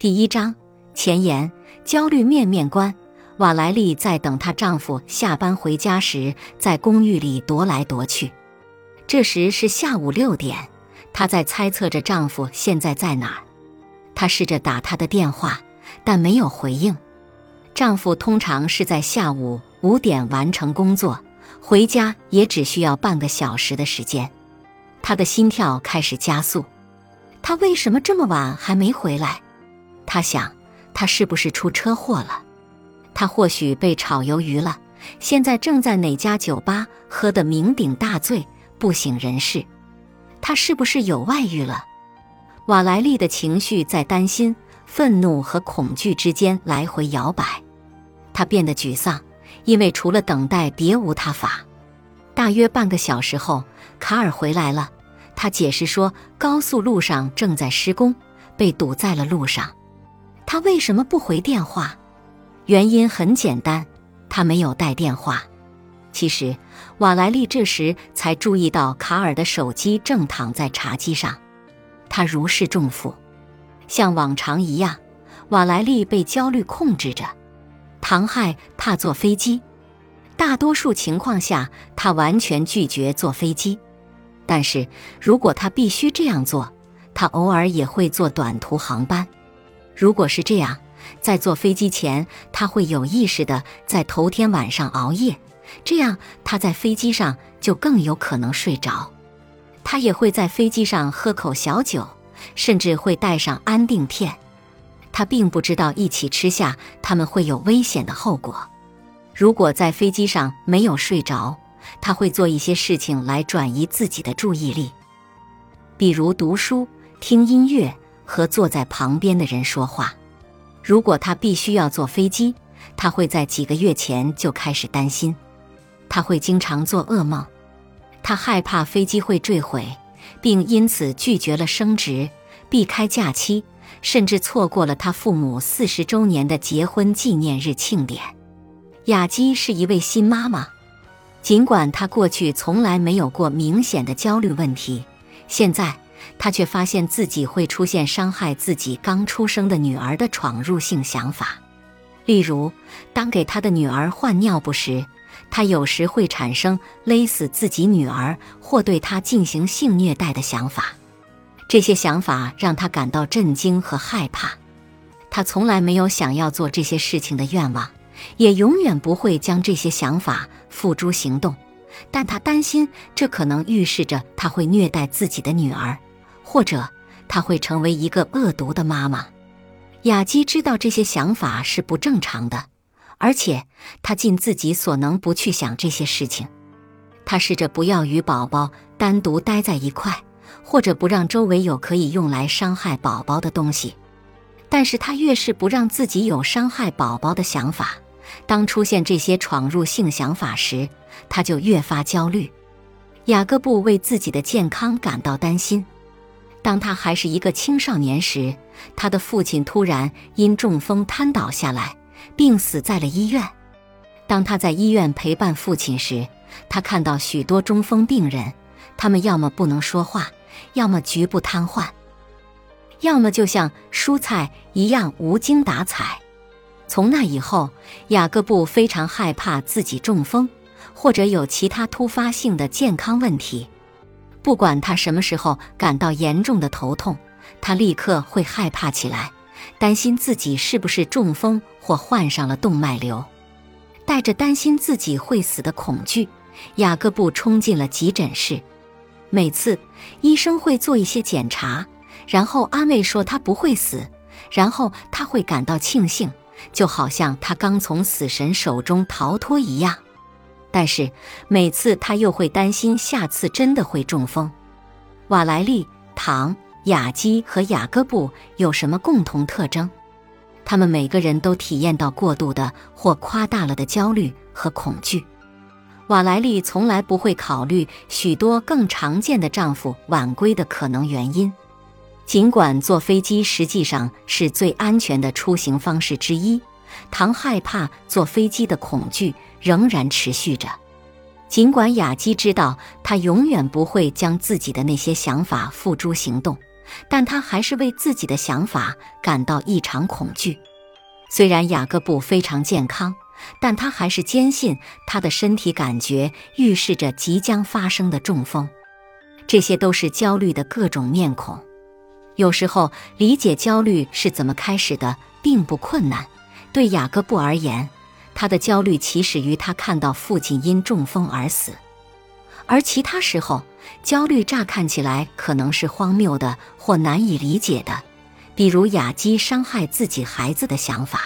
第一章前言：焦虑面面观。瓦莱丽在等她丈夫下班回家时，在公寓里踱来踱去。这时是下午六点，她在猜测着丈夫现在在哪儿。她试着打他的电话，但没有回应。丈夫通常是在下午五点完成工作，回家也只需要半个小时的时间。她的心跳开始加速。他为什么这么晚还没回来？他想，他是不是出车祸了？他或许被炒鱿鱼了，现在正在哪家酒吧喝得酩酊大醉，不省人事。他是不是有外遇了？瓦莱丽的情绪在担心、愤怒和恐惧之间来回摇摆。他变得沮丧，因为除了等待别无他法。大约半个小时后，卡尔回来了。他解释说，高速路上正在施工，被堵在了路上。他为什么不回电话？原因很简单，他没有带电话。其实，瓦莱丽这时才注意到卡尔的手机正躺在茶几上。他如释重负，像往常一样，瓦莱丽被焦虑控制着。唐亥怕坐飞机，大多数情况下，他完全拒绝坐飞机。但是如果他必须这样做，他偶尔也会坐短途航班。如果是这样，在坐飞机前，他会有意识的在头天晚上熬夜，这样他在飞机上就更有可能睡着。他也会在飞机上喝口小酒，甚至会带上安定片。他并不知道一起吃下他们会有危险的后果。如果在飞机上没有睡着，他会做一些事情来转移自己的注意力，比如读书、听音乐和坐在旁边的人说话。如果他必须要坐飞机，他会在几个月前就开始担心，他会经常做噩梦，他害怕飞机会坠毁，并因此拒绝了升职，避开假期，甚至错过了他父母四十周年的结婚纪念日庆典。雅基是一位新妈妈，尽管她过去从来没有过明显的焦虑问题，现在。他却发现自己会出现伤害自己刚出生的女儿的闯入性想法，例如，当给他的女儿换尿布时，他有时会产生勒死自己女儿或对她进行性虐待的想法。这些想法让他感到震惊和害怕。他从来没有想要做这些事情的愿望，也永远不会将这些想法付诸行动。但他担心这可能预示着他会虐待自己的女儿。或者她会成为一个恶毒的妈妈。雅基知道这些想法是不正常的，而且她尽自己所能不去想这些事情。她试着不要与宝宝单独待在一块，或者不让周围有可以用来伤害宝宝的东西。但是她越是不让自己有伤害宝宝的想法，当出现这些闯入性想法时，她就越发焦虑。雅各布为自己的健康感到担心。当他还是一个青少年时，他的父亲突然因中风瘫倒下来，并死在了医院。当他在医院陪伴父亲时，他看到许多中风病人，他们要么不能说话，要么局部瘫痪，要么就像蔬菜一样无精打采。从那以后，雅各布非常害怕自己中风，或者有其他突发性的健康问题。不管他什么时候感到严重的头痛，他立刻会害怕起来，担心自己是不是中风或患上了动脉瘤。带着担心自己会死的恐惧，雅各布冲进了急诊室。每次医生会做一些检查，然后安慰说他不会死，然后他会感到庆幸，就好像他刚从死神手中逃脱一样。但是每次他又会担心下次真的会中风。瓦莱丽、唐、雅基和雅各布有什么共同特征？他们每个人都体验到过度的或夸大了的焦虑和恐惧。瓦莱丽从来不会考虑许多更常见的丈夫晚归的可能原因，尽管坐飞机实际上是最安全的出行方式之一。唐害怕坐飞机的恐惧仍然持续着，尽管雅基知道他永远不会将自己的那些想法付诸行动，但他还是为自己的想法感到异常恐惧。虽然雅各布非常健康，但他还是坚信他的身体感觉预示着即将发生的中风。这些都是焦虑的各种面孔。有时候理解焦虑是怎么开始的并不困难。对雅各布而言，他的焦虑起始于他看到父亲因中风而死；而其他时候，焦虑乍看起来可能是荒谬的或难以理解的，比如雅基伤害自己孩子的想法。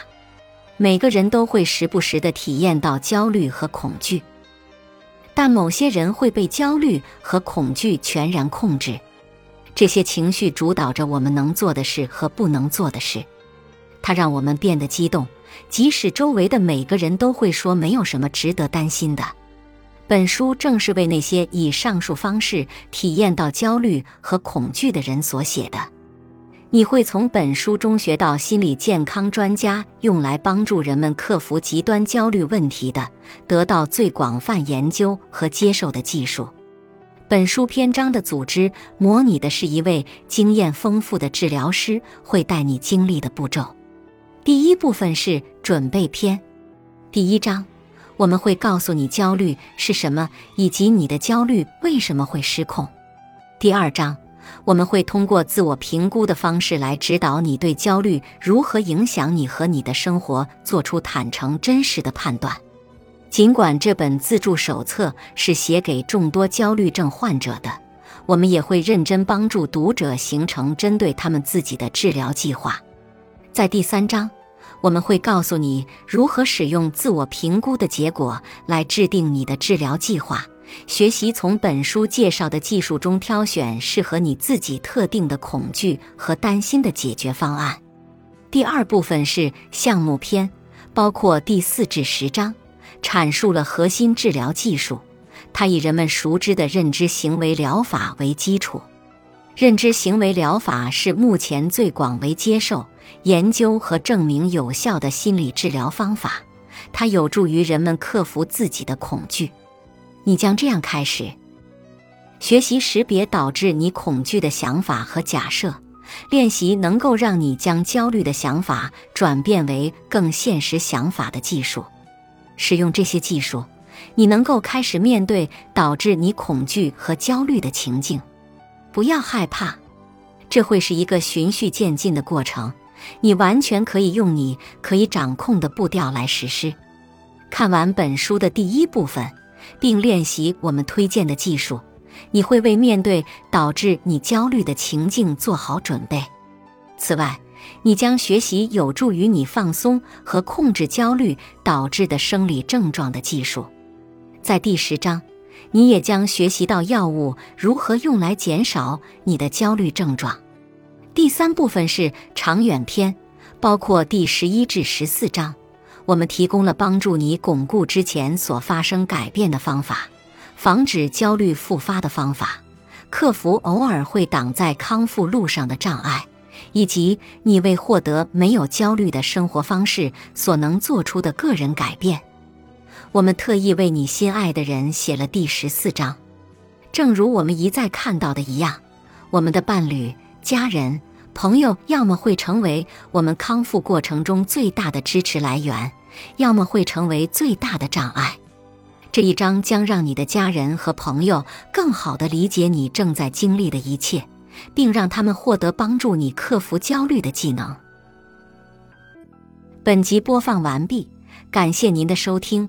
每个人都会时不时地体验到焦虑和恐惧。但某些人会被焦虑和恐惧全然控制，这些情绪主导着我们能做的事和不能做的事。它让我们变得激动，即使周围的每个人都会说没有什么值得担心的。本书正是为那些以上述方式体验到焦虑和恐惧的人所写的。你会从本书中学到心理健康专家用来帮助人们克服极端焦虑问题的、得到最广泛研究和接受的技术。本书篇章的组织模拟的是一位经验丰富的治疗师会带你经历的步骤。第一部分是准备篇。第一章，我们会告诉你焦虑是什么，以及你的焦虑为什么会失控。第二章。我们会通过自我评估的方式来指导你对焦虑如何影响你和你的生活做出坦诚真实的判断。尽管这本自助手册是写给众多焦虑症患者的，我们也会认真帮助读者形成针对他们自己的治疗计划。在第三章，我们会告诉你如何使用自我评估的结果来制定你的治疗计划。学习从本书介绍的技术中挑选适合你自己特定的恐惧和担心的解决方案。第二部分是项目篇，包括第四至十章，阐述了核心治疗技术。它以人们熟知的认知行为疗法为基础。认知行为疗法是目前最广为接受、研究和证明有效的心理治疗方法。它有助于人们克服自己的恐惧。你将这样开始学习识别导致你恐惧的想法和假设，练习能够让你将焦虑的想法转变为更现实想法的技术。使用这些技术，你能够开始面对导致你恐惧和焦虑的情境。不要害怕，这会是一个循序渐进的过程。你完全可以用你可以掌控的步调来实施。看完本书的第一部分。并练习我们推荐的技术，你会为面对导致你焦虑的情境做好准备。此外，你将学习有助于你放松和控制焦虑导致的生理症状的技术。在第十章，你也将学习到药物如何用来减少你的焦虑症状。第三部分是长远篇，包括第十一至十四章。我们提供了帮助你巩固之前所发生改变的方法，防止焦虑复发的方法，克服偶尔会挡在康复路上的障碍，以及你为获得没有焦虑的生活方式所能做出的个人改变。我们特意为你心爱的人写了第十四章。正如我们一再看到的一样，我们的伴侣、家人。朋友要么会成为我们康复过程中最大的支持来源，要么会成为最大的障碍。这一章将让你的家人和朋友更好地理解你正在经历的一切，并让他们获得帮助你克服焦虑的技能。本集播放完毕，感谢您的收听。